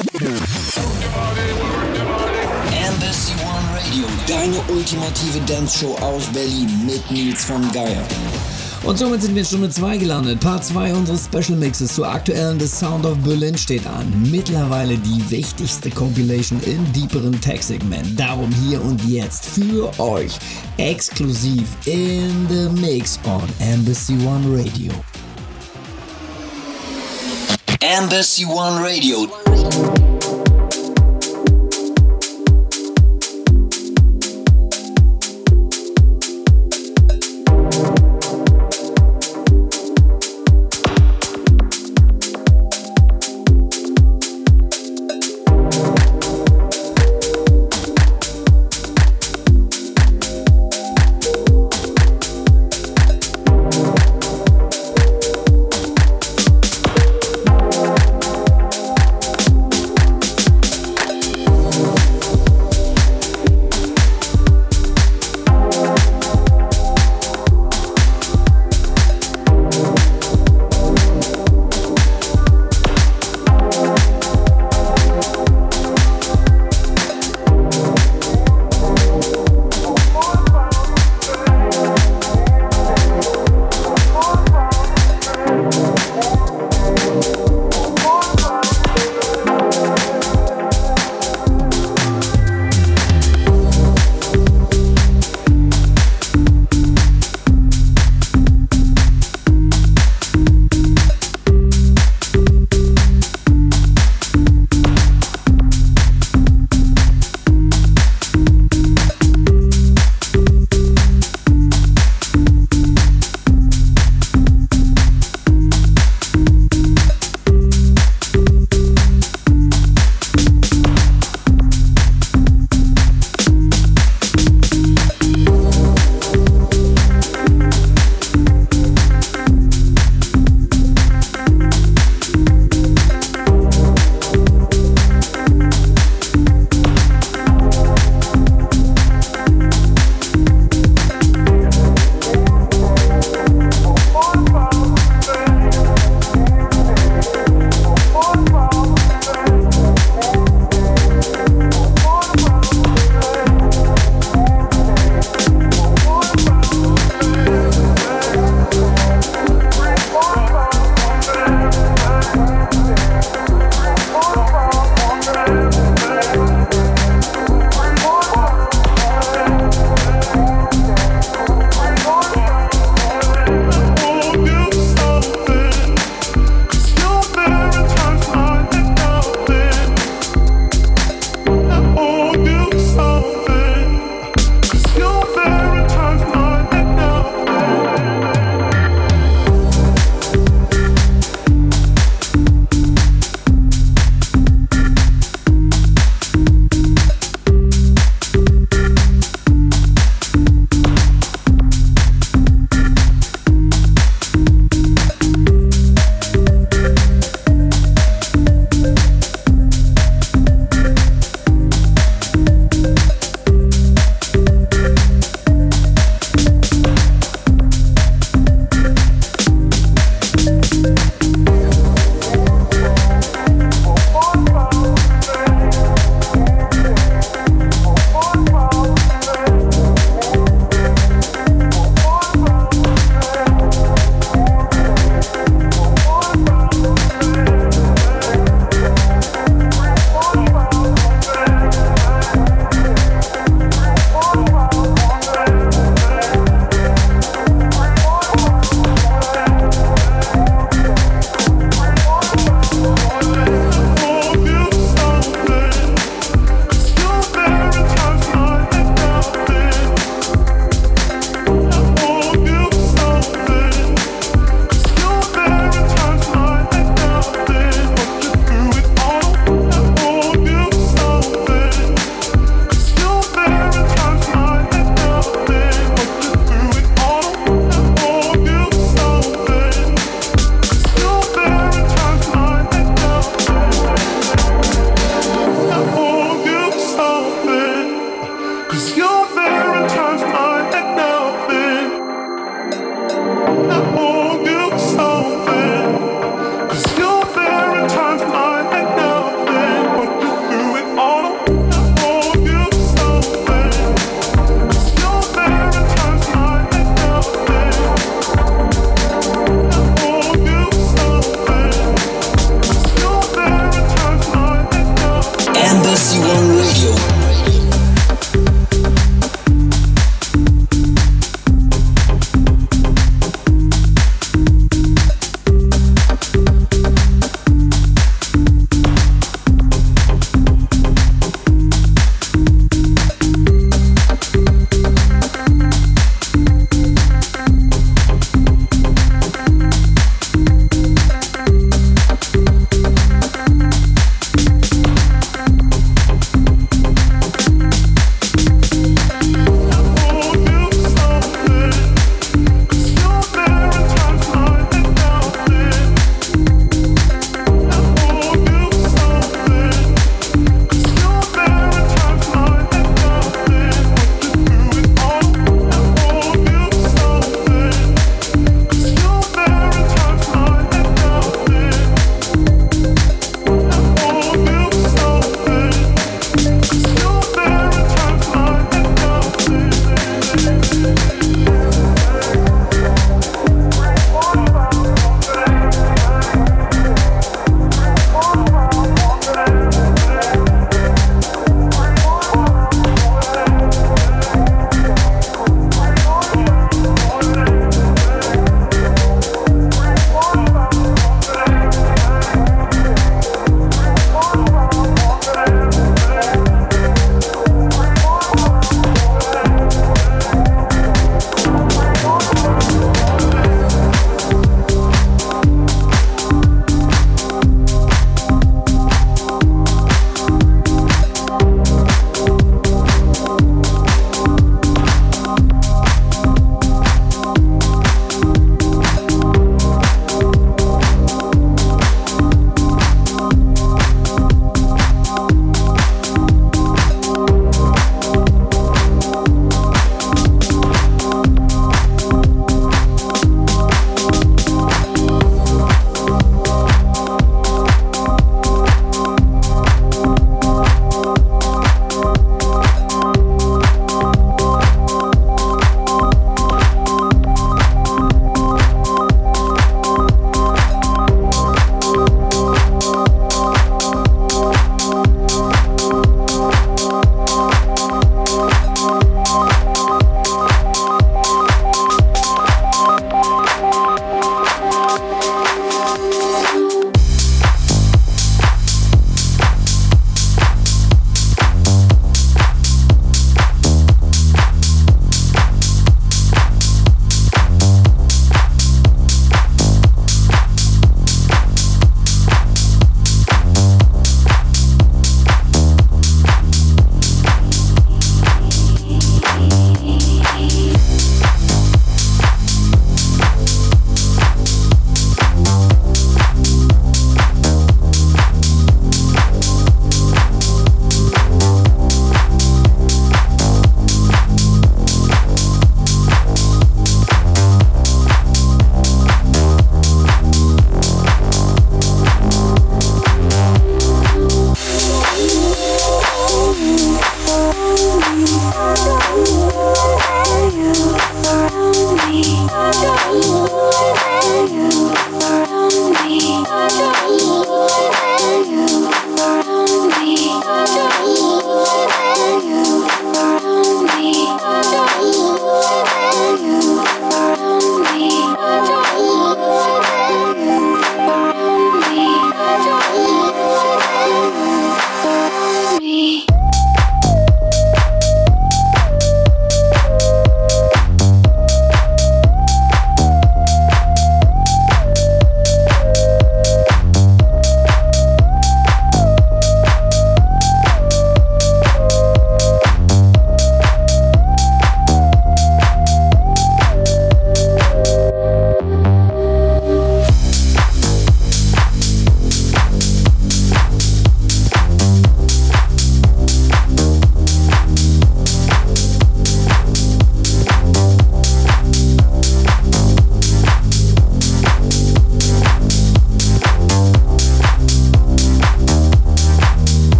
Embassy One Radio, deine ultimative Dance-Show aus Berlin mit Nils von Geier. Und somit sind wir in Stunde 2 gelandet. Part 2 unseres Special Mixes zur aktuellen The Sound of Berlin steht an. Mittlerweile die wichtigste Compilation im deeperen Tech-Segment. Darum hier und jetzt für euch exklusiv in the Mix on Embassy One Radio. Embassy One Radio.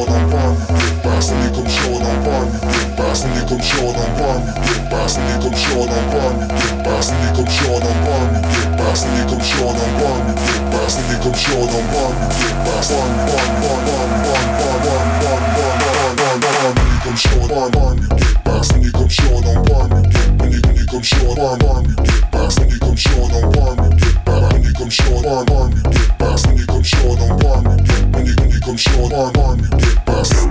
черном вами, get бассовиком черном вами, get бассовиком черном вами, get бассовиком черном вами, get бассовиком черном вами, get бассовиком черном вами, get бассовиком черном вами, get бассовиком черном вами, get бассовиком черном вами, get. When you come short, don't burn, get when you when you come short, burn, burn, get. When you. When you come short, burn, burn, get boxed. When you come short, don't burn, get when you when you come short, burn, burn, you get boxed.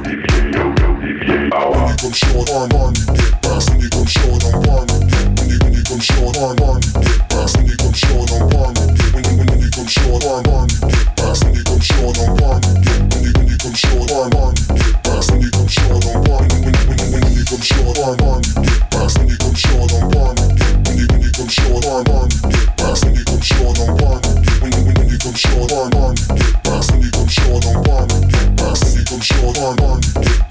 When you come short, don't burn, get when you when you come short, burn, burn, get boxed. When you come short, don't burn, get when you when you come short, burn, burn, get boxed. When you come short, don't burn, get when you when you come short, burn, burn, get when you come short on par when, when, when, when you come short on get past. when you come short on par when, when you when you come short on get past. when you come short on par when, when, when you come short on get fast when you come short on par when, get fast when you come short on get